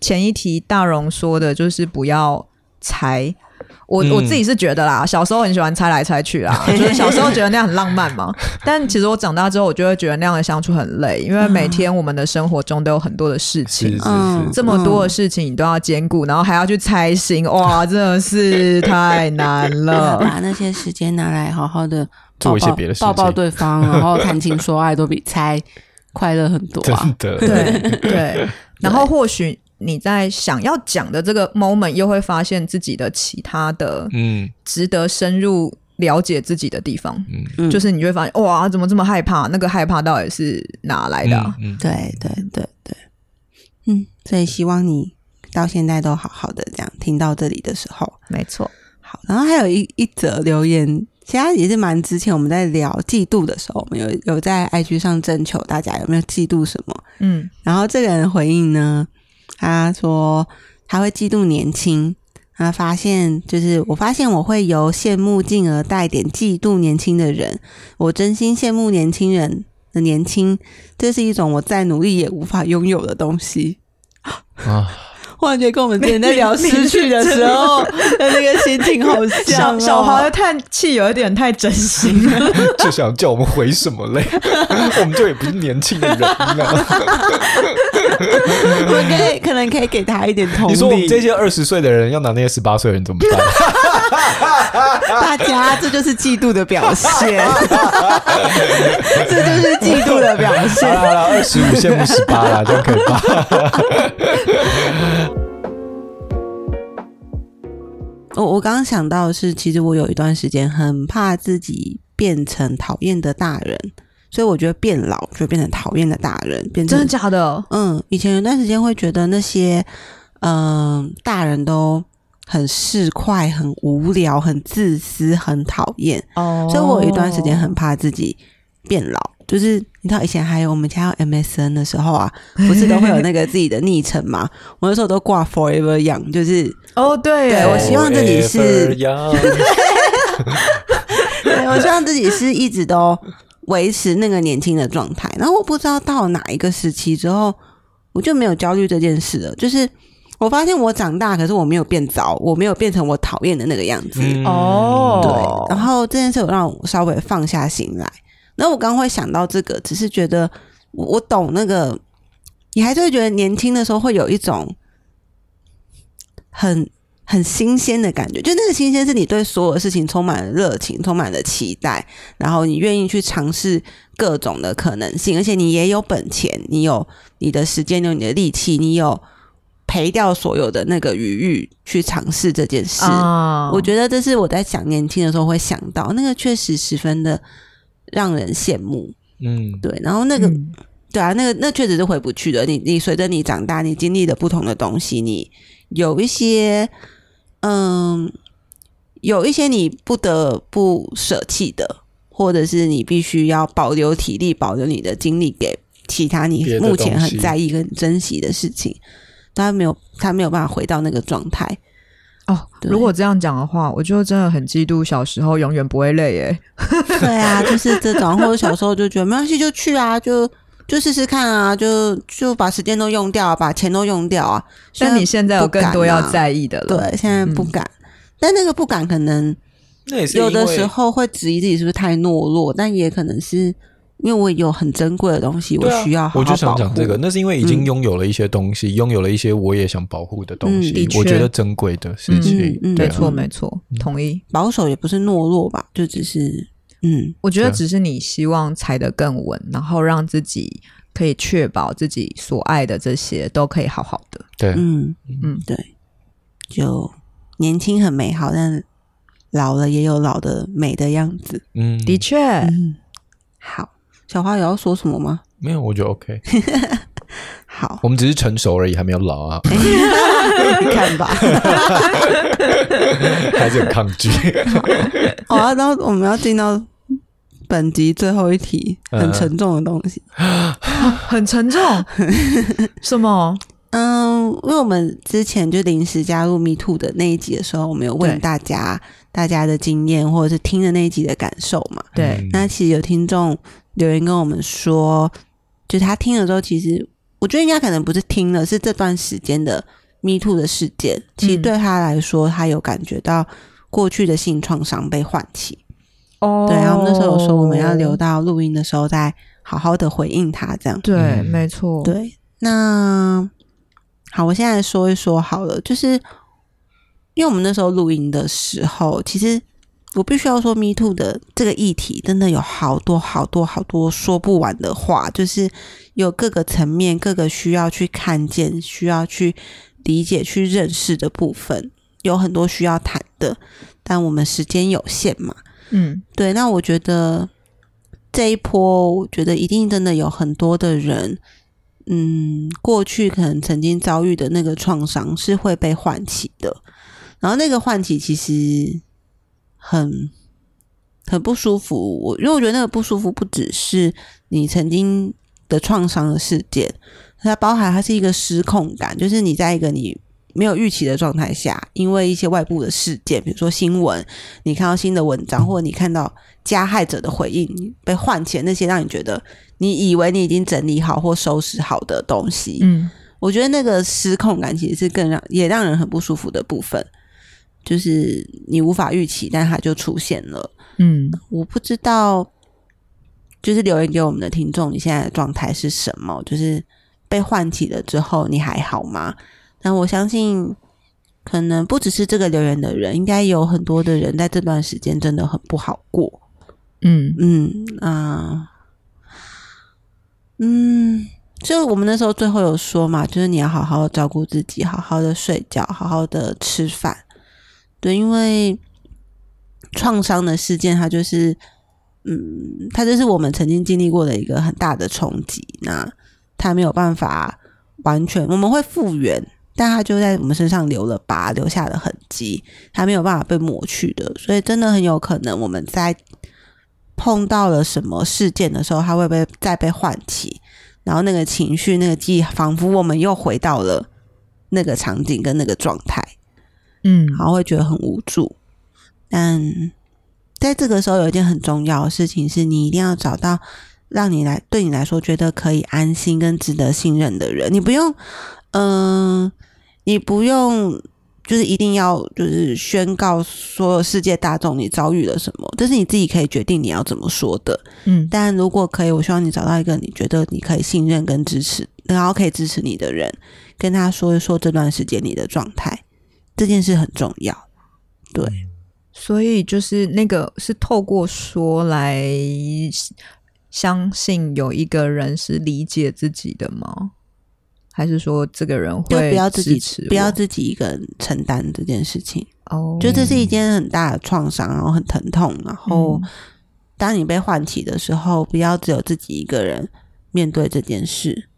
前一题大荣说的，就是不要猜。我我自己是觉得啦，小时候很喜欢猜来猜去啦，就是小时候觉得那样很浪漫嘛。但其实我长大之后，我就会觉得那样的相处很累，因为每天我们的生活中都有很多的事情，嗯，这么多的事情你都要兼顾，然后还要去猜心，哇，真的是太难了。把那些时间拿来好好的做一些别的事情，抱抱对方，然后谈情说爱，都比猜快乐很多啊。真的，对对，然后或许。你在想要讲的这个 moment，又会发现自己的其他的嗯，值得深入了解自己的地方，嗯，就是你会发现哇，怎么这么害怕？那个害怕到底是哪来的啊？嗯，对对对对，嗯，所以希望你到现在都好好的这样，听到这里的时候，没错。好，然后还有一一则留言，其实也是蛮之前我们在聊嫉妒的时候，我们有有在 IG 上征求大家有没有嫉妒什么，嗯，然后这个人回应呢？他说他会嫉妒年轻，他发现就是我发现我会由羡慕进而带点嫉妒年轻的人，我真心羡慕年轻人的年轻，这是一种我再努力也无法拥有的东西啊。忽然觉得跟我们之前在聊失 去的时候的那个心情好像，哦，小小华的叹气有一点太真心了，就想叫我们回什么嘞？我们就也不是年轻的人了。我们可以可能可以给他一点同理。你说我们这些二十岁的人要拿那些十八岁的人怎么办？大家，这就是嫉妒的表现，这就是嫉妒的表现。好了，二十五羡慕十八了，这样可以吧？我我刚刚想到的是，其实我有一段时间很怕自己变成讨厌的大人，所以我觉得变老就变成讨厌的大人，变成真的假的？嗯，以前有段时间会觉得那些嗯、呃、大人都很市侩、很无聊、很自私、很讨厌哦，所以我有一段时间很怕自己变老。就是你知道以前还有我们家有 MSN 的时候啊，不是都会有那个自己的昵称嘛？我那时候都挂 Forever Young，就是哦，对，对我希望自己是，对，我希望自己是一直都维持那个年轻的状态。然后我不知道到哪一个时期之后，我就没有焦虑这件事了。就是我发现我长大，可是我没有变糟，我没有变成我讨厌的那个样子。哦、嗯，对。然后这件事有让我稍微放下心来。那我刚刚会想到这个，只是觉得我我懂那个，你还是会觉得年轻的时候会有一种很很新鲜的感觉，就那个新鲜是你对所有的事情充满了热情，充满了期待，然后你愿意去尝试各种的可能性，而且你也有本钱，你有你的时间，有你的力气，你有赔掉所有的那个余裕去尝试这件事。Oh. 我觉得这是我在想年轻的时候会想到，那个确实十分的。让人羡慕，嗯，对，然后那个，嗯、对啊，那个那确实是回不去的。你你随着你长大，你经历了不同的东西，你有一些，嗯，有一些你不得不舍弃的，或者是你必须要保留体力、保留你的精力给其他你目前很在意跟珍惜的事情，他没有他没有办法回到那个状态。哦，如果这样讲的话，我就真的很嫉妒小时候永远不会累耶。对啊，就是这种，或者小时候就觉得没关系，就去啊，就就试试看啊，就就把时间都用掉，把钱都用掉啊。但你现在有更多要在意的了，对，现在不敢。嗯、但那个不敢，可能有的时候会质疑自己是不是太懦弱，但也可能是。因为我有很珍贵的东西，我需要好好保护。我就想讲这个，那是因为已经拥有了一些东西，拥有了一些我也想保护的东西，我觉得珍贵的事情。没错，没错，同意。保守也不是懦弱吧，就只是，嗯，我觉得只是你希望踩得更稳，然后让自己可以确保自己所爱的这些都可以好好的。对，嗯嗯，对，就年轻很美好，但老了也有老的美的样子。嗯，的确，好。小花有要说什么吗？没有，我觉得 OK。好，我们只是成熟而已，还没有老啊。你 看吧，还是很抗拒。好啊，然后我们要进到本集最后一题，很沉重的东西。嗯、很沉重？什么？嗯，因为我们之前就临时加入 Me Too 的那一集的时候，我们有问大家大家的经验，或者是听的那一集的感受嘛？对。那其实有听众。留言跟我们说，就他听了之后，其实我觉得应该可能不是听了，是这段时间的 Me Too 的事件，其实对他来说，他有感觉到过去的性创伤被唤起。哦，对，然后我们那时候有说我们要留到录音的时候再好好的回应他，这样。对，嗯、没错。对，那好，我现在说一说好了，就是因为我们那时候录音的时候，其实。我必须要说，Me Too 的这个议题真的有好多好多好多说不完的话，就是有各个层面、各个需要去看见、需要去理解、去认识的部分，有很多需要谈的。但我们时间有限嘛，嗯，对。那我觉得这一波，我觉得一定真的有很多的人，嗯，过去可能曾经遭遇的那个创伤是会被唤起的，然后那个唤起其实。很很不舒服，我因为我觉得那个不舒服不只是你曾经的创伤的事件，它包含它是一个失控感，就是你在一个你没有预期的状态下，因为一些外部的事件，比如说新闻，你看到新的文章，或者你看到加害者的回应，被唤起那些让你觉得你以为你已经整理好或收拾好的东西，嗯，我觉得那个失控感其实是更让也让人很不舒服的部分。就是你无法预期，但它就出现了。嗯，我不知道，就是留言给我们的听众，你现在的状态是什么？就是被唤起了之后，你还好吗？但我相信，可能不只是这个留言的人，应该有很多的人在这段时间真的很不好过。嗯嗯啊，嗯，就我们那时候最后有说嘛，就是你要好好的照顾自己，好好的睡觉，好好的吃饭。对，因为创伤的事件，它就是，嗯，它就是我们曾经经历过的一个很大的冲击。那它没有办法完全，我们会复原，但它就在我们身上留了疤，留下了痕迹，它没有办法被抹去的。所以，真的很有可能我们在碰到了什么事件的时候，它会被再被唤起，然后那个情绪、那个记忆，仿佛我们又回到了那个场景跟那个状态。嗯，然后会觉得很无助，但在这个时候有一件很重要的事情是，你一定要找到让你来对你来说觉得可以安心跟值得信任的人。你不用，嗯、呃，你不用，就是一定要就是宣告所有世界大众你遭遇了什么，这是你自己可以决定你要怎么说的。嗯，但如果可以，我希望你找到一个你觉得你可以信任跟支持，然后可以支持你的人，跟他说一说这段时间你的状态。这件事很重要，对，所以就是那个是透过说来相信有一个人是理解自己的吗？还是说这个人会不要自己不要自己一个人承担这件事情？哦，就这是一件很大的创伤，然后很疼痛，然后当你被唤起的时候，不要只有自己一个人面对这件事。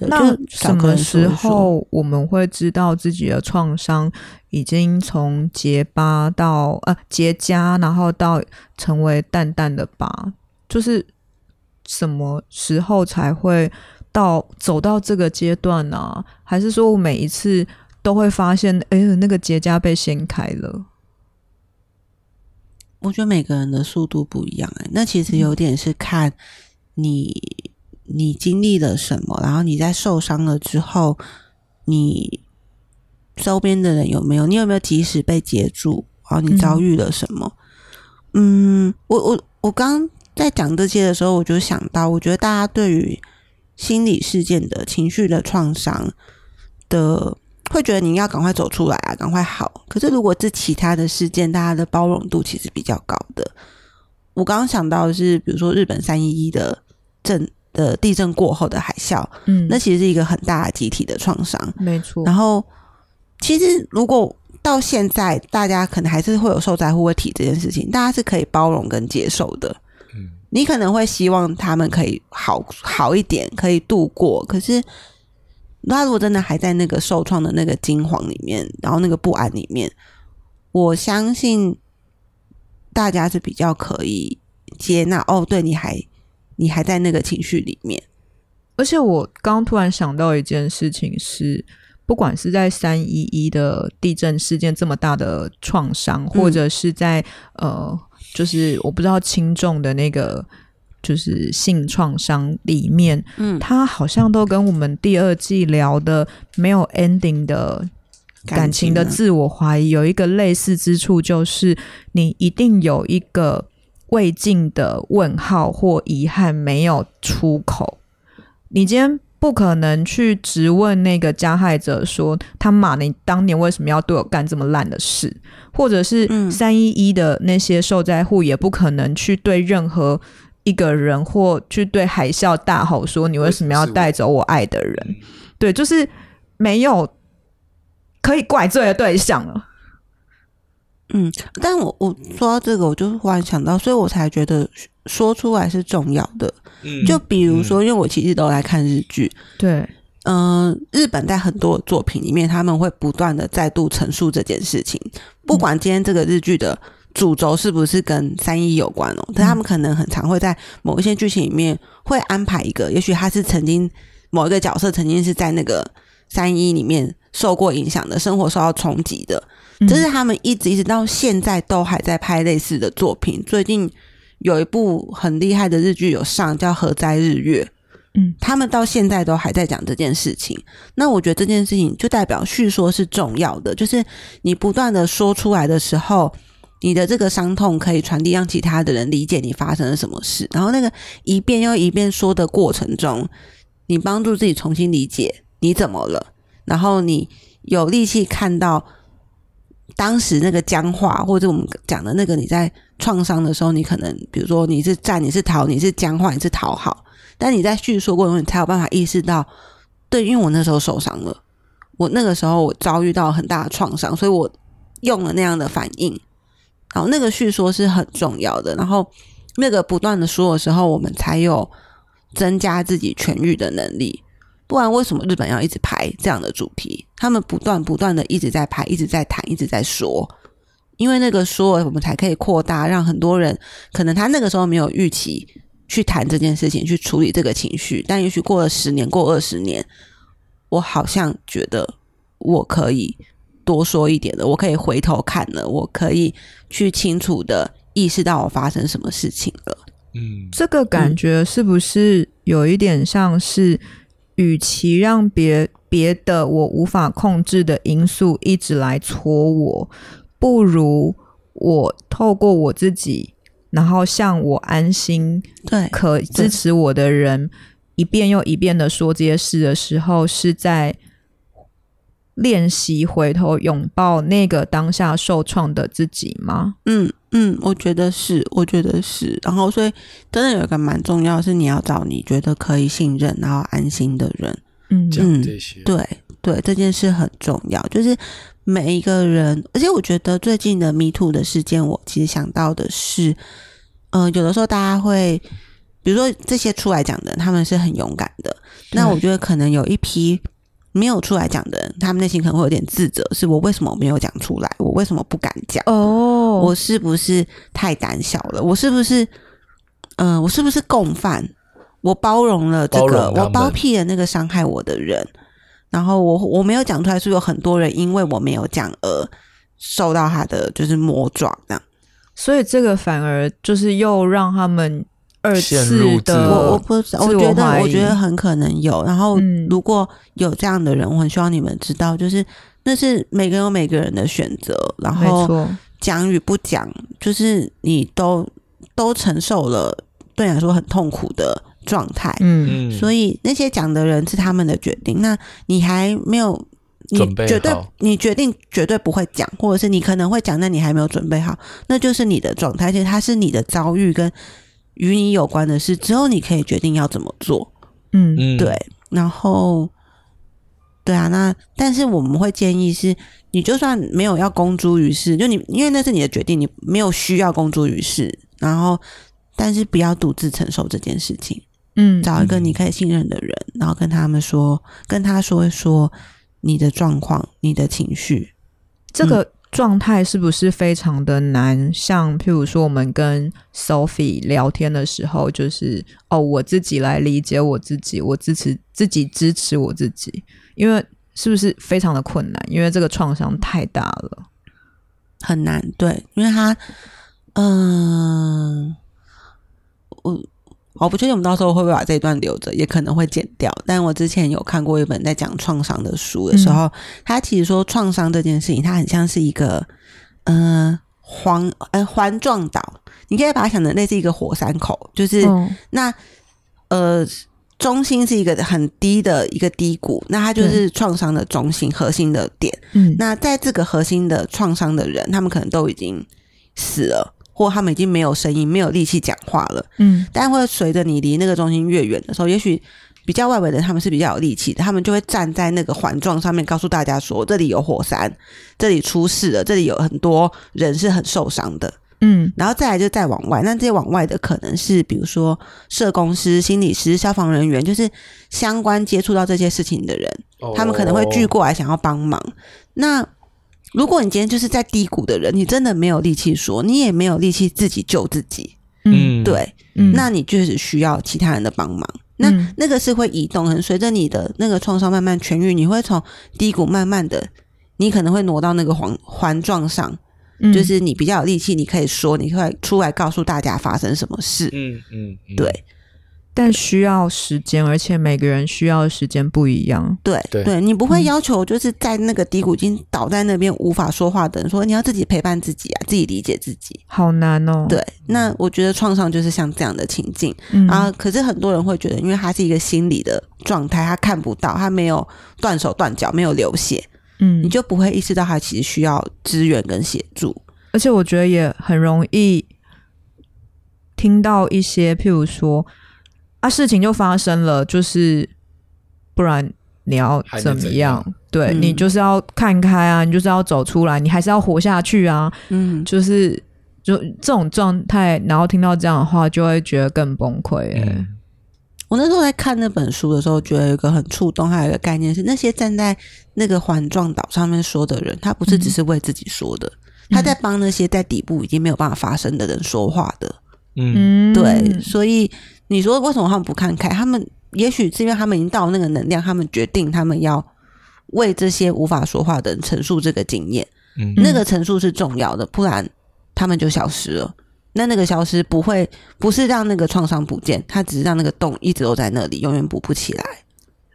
那什么时候我们会知道自己的创伤已经从结疤到呃结痂，然后到成为淡淡的疤？就是什么时候才会到走到这个阶段呢？还是说我每一次都会发现，哎呦，那个结痂被掀开了。我觉得每个人的速度不一样，哎，那其实有点是看你你经历了什么，然后你在受伤了之后，你周边的人有没有，你有没有及时被接住，然后你遭遇了什么？嗯，我我我刚在讲这些的时候，我就想到，我觉得大家对于心理事件的情绪的创伤的。会觉得你要赶快走出来啊，赶快好。可是如果是其他的事件，大家的包容度其实比较高的。我刚刚想到的是，比如说日本三一一的震的地震过后的海啸，嗯，那其实是一个很大的集体的创伤，没错。然后，其实如果到现在，大家可能还是会有受灾户会提这件事情，大家是可以包容跟接受的。嗯，你可能会希望他们可以好好一点，可以度过。可是。他如果真的还在那个受创的那个惊惶里面，然后那个不安里面，我相信大家是比较可以接纳。哦，对，你还你还在那个情绪里面。而且我刚刚突然想到一件事情是，不管是在三一一的地震事件这么大的创伤，或者是在、嗯、呃，就是我不知道轻重的那个。就是性创伤里面，嗯，他好像都跟我们第二季聊的没有 ending 的感情的自我怀疑有一个类似之处，就是你一定有一个未尽的问号或遗憾没有出口。你今天不可能去质问那个加害者说：“他妈，你当年为什么要对我干这么烂的事？”或者是三一一的那些受灾户也不可能去对任何。一个人或去对海啸大吼说：“你为什么要带走我爱的人？”对，就是没有可以怪罪的对象了。嗯，但我我说到这个，我就忽然想到，所以我才觉得说出来是重要的。嗯，就比如说，因为我其实都来看日剧，对，嗯、呃，日本在很多作品里面，他们会不断的再度陈述这件事情，不管今天这个日剧的。主轴是不是跟三一有关哦？但他们可能很常会在某一些剧情里面会安排一个，也许他是曾经某一个角色曾经是在那个三一里面受过影响的，生活受到冲击的。这是他们一直一直到现在都还在拍类似的作品。最近有一部很厉害的日剧有上，叫《何在日月》。嗯，他们到现在都还在讲这件事情。那我觉得这件事情就代表叙说是重要的，就是你不断的说出来的时候。你的这个伤痛可以传递，让其他的人理解你发生了什么事。然后那个一遍又一遍说的过程中，你帮助自己重新理解你怎么了。然后你有力气看到当时那个僵化，或者我们讲的那个你在创伤的时候，你可能比如说你是战，你是逃，你是僵化，你是讨好。但你在叙述过程中，你才有办法意识到，对，因为我那时候受伤了，我那个时候我遭遇到很大的创伤，所以我用了那样的反应。然后，那个叙说是很重要的。然后，那个不断的说的时候，我们才有增加自己痊愈的能力。不然，为什么日本要一直拍这样的主题？他们不断不断的一直在拍，一直在谈，一直在说。因为那个说，我们才可以扩大，让很多人可能他那个时候没有预期去谈这件事情，去处理这个情绪。但也许过了十年，过二十年，我好像觉得我可以。多说一点的，我可以回头看了，我可以去清楚的意识到我发生什么事情了。嗯，这个感觉是不是有一点像是，与其让别别的我无法控制的因素一直来戳我，不如我透过我自己，然后向我安心、对可支持我的人，一遍又一遍的说这些事的时候，是在。练习回头拥抱那个当下受创的自己吗？嗯嗯，我觉得是，我觉得是。然后，所以真的有一个蛮重要是，你要找你觉得可以信任然后安心的人。嗯，讲这些，对对，这件事很重要。就是每一个人，而且我觉得最近的 Me Too 的事件，我其实想到的是，呃，有的时候大家会，比如说这些出来讲的，他们是很勇敢的。那我觉得可能有一批。没有出来讲的人，他们内心可能会有点自责，是我为什么没有讲出来？我为什么不敢讲？哦，我是不是太胆小了？我是不是，嗯、呃，我是不是共犯？我包容了这个，我包庇了那个伤害我的人，然后我我没有讲出来，是有很多人因为我没有讲而受到他的就是魔爪这样，所以这个反而就是又让他们二次的我我不我觉得我觉得很可能有。然后如果有这样的人，我很希望你们知道，就是那是每个人有每个人的选择，然后讲与不讲，就是你都都承受了，对你来说很痛苦的。状态，嗯，所以那些讲的人是他们的决定。那你还没有，你绝对，你决定绝对不会讲，或者是你可能会讲，但你还没有准备好，那就是你的状态。而且它是你的遭遇跟与你有关的事，只有你可以决定要怎么做。嗯嗯，对。然后，对啊，那但是我们会建议是，你就算没有要公诸于世，就你因为那是你的决定，你没有需要公诸于世。然后，但是不要独自承受这件事情。嗯，找一个你可以信任的人，然后跟他们说，跟他说一说你的状况、你的情绪。这个状态是不是非常的难？像譬如说，我们跟 Sophie 聊天的时候，就是哦，我自己来理解我自己，我支持自己，支持我自己。因为是不是非常的困难？因为这个创伤太大了，很难。对，因为他，嗯、我。我不确定我们到时候会不会把这一段留着，也可能会剪掉。但我之前有看过一本在讲创伤的书的时候，嗯、他其实说创伤这件事情，它很像是一个呃环呃环状岛，你可以把它想成类似一个火山口，就是、嗯、那呃中心是一个很低的一个低谷，那它就是创伤的中心核心的点。嗯，那在这个核心的创伤的人，他们可能都已经死了。或他们已经没有声音、没有力气讲话了。嗯，但会随着你离那个中心越远的时候，也许比较外围的他们是比较有力气的，他们就会站在那个环状上面，告诉大家说：“这里有火山，这里出事了，这里有很多人是很受伤的。”嗯，然后再来就再往外，那这些往外的可能是比如说社工师、心理师、消防人员，就是相关接触到这些事情的人，他们可能会聚过来想要帮忙。那如果你今天就是在低谷的人，你真的没有力气说，你也没有力气自己救自己，嗯，对，嗯，那你就是需要其他人的帮忙。那那个是会移动，很随着你的那个创伤慢慢痊愈，你会从低谷慢慢的，你可能会挪到那个环环状上，就是你比较有力气，你可以说，你会出来告诉大家发生什么事，嗯嗯，对。但需要时间，而且每个人需要的时间不一样。对对，你不会要求就是在那个低谷已经倒在那边无法说话的人说，你要自己陪伴自己啊，自己理解自己，好难哦。对，那我觉得创伤就是像这样的情境、嗯、啊。可是很多人会觉得，因为他是一个心理的状态，他看不到，他没有断手断脚，没有流血，嗯，你就不会意识到他其实需要支援跟协助。而且我觉得也很容易听到一些，譬如说。啊，事情就发生了，就是不然你要怎么样？对、嗯、你就是要看开啊，你就是要走出来，你还是要活下去啊。嗯，就是就这种状态，然后听到这样的话，就会觉得更崩溃。哎、嗯，我那时候在看那本书的时候，觉得有一个很触动，还有一个概念是，那些站在那个环状岛上面说的人，他不是只是为自己说的，嗯、他在帮那些在底部已经没有办法发声的人说话的。嗯，对，所以。你说为什么他们不看开？他们也许是因为他们已经到那个能量，他们决定他们要为这些无法说话的人陈述这个经验。嗯，那个陈述是重要的，不然他们就消失了。那那个消失不会不是让那个创伤不见，它只是让那个洞一直都在那里，永远补不起来。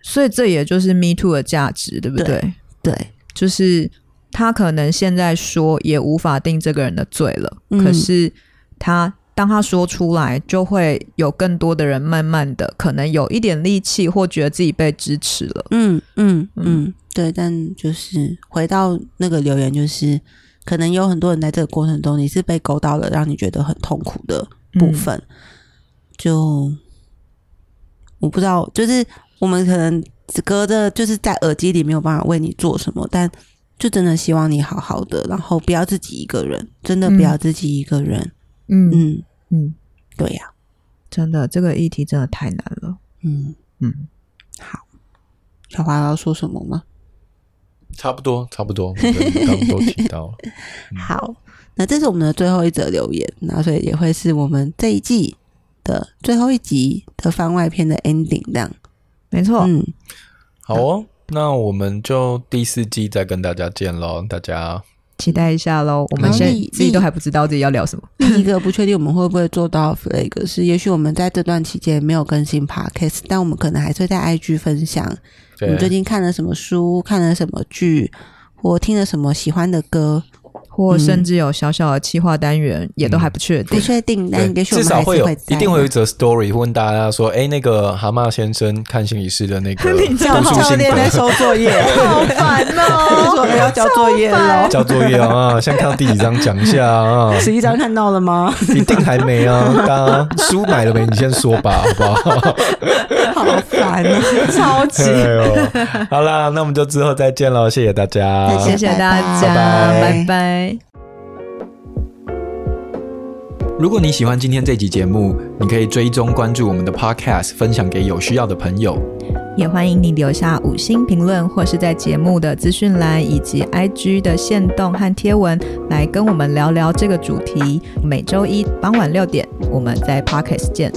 所以这也就是 Me Too 的价值，对不对？对，对，就是他可能现在说也无法定这个人的罪了，嗯，可是他。当他说出来，就会有更多的人慢慢的可能有一点力气，或觉得自己被支持了。嗯嗯嗯，对。但就是回到那个留言，就是可能有很多人在这个过程中，你是被勾到了让你觉得很痛苦的部分。嗯、就我不知道，就是我们可能只隔着，就是在耳机里没有办法为你做什么，但就真的希望你好好的，然后不要自己一个人，真的不要自己一个人。嗯嗯。嗯，对呀、啊，真的，这个议题真的太难了。嗯嗯，好，小华要说什么吗？差不多，差不多，刚刚都提到了。嗯、好，那这是我们的最后一则留言，那所以也会是我们这一季的最后一集的番外篇的 ending，这样。没错，嗯，好哦。那我们就第四季再跟大家见喽，大家期待一下喽。我们现在自己都还不知道自己要聊什么。另一个不确定我们会不会做到 flag 是，也许我们在这段期间没有更新 podcast，但我们可能还是会在 IG 分享我们最近看了什么书、看了什么剧，或听了什么喜欢的歌。或甚至有小小的企划单元，嗯、也都还不确定，不确定，但至少会有，一定会有一则 story 问大家说：“哎、欸，那个蛤蟆先生看心理师的那个 读书心得，教练在收作业，好烦哦！说 要交作业了，交作业啊！先看到第几章讲一下啊！十一章看到了吗？一定还没啊！大家书买了没？你先说吧，好不好？好烦哦，超级、哎！好啦，那我们就之后再见喽，谢谢大家，谢谢大家，拜拜。如果你喜欢今天这集节目，你可以追踪关注我们的 Podcast，分享给有需要的朋友。也欢迎你留下五星评论，或是在节目的资讯栏以及 IG 的线动和贴文，来跟我们聊聊这个主题。每周一傍晚六点，我们在 Podcast 见。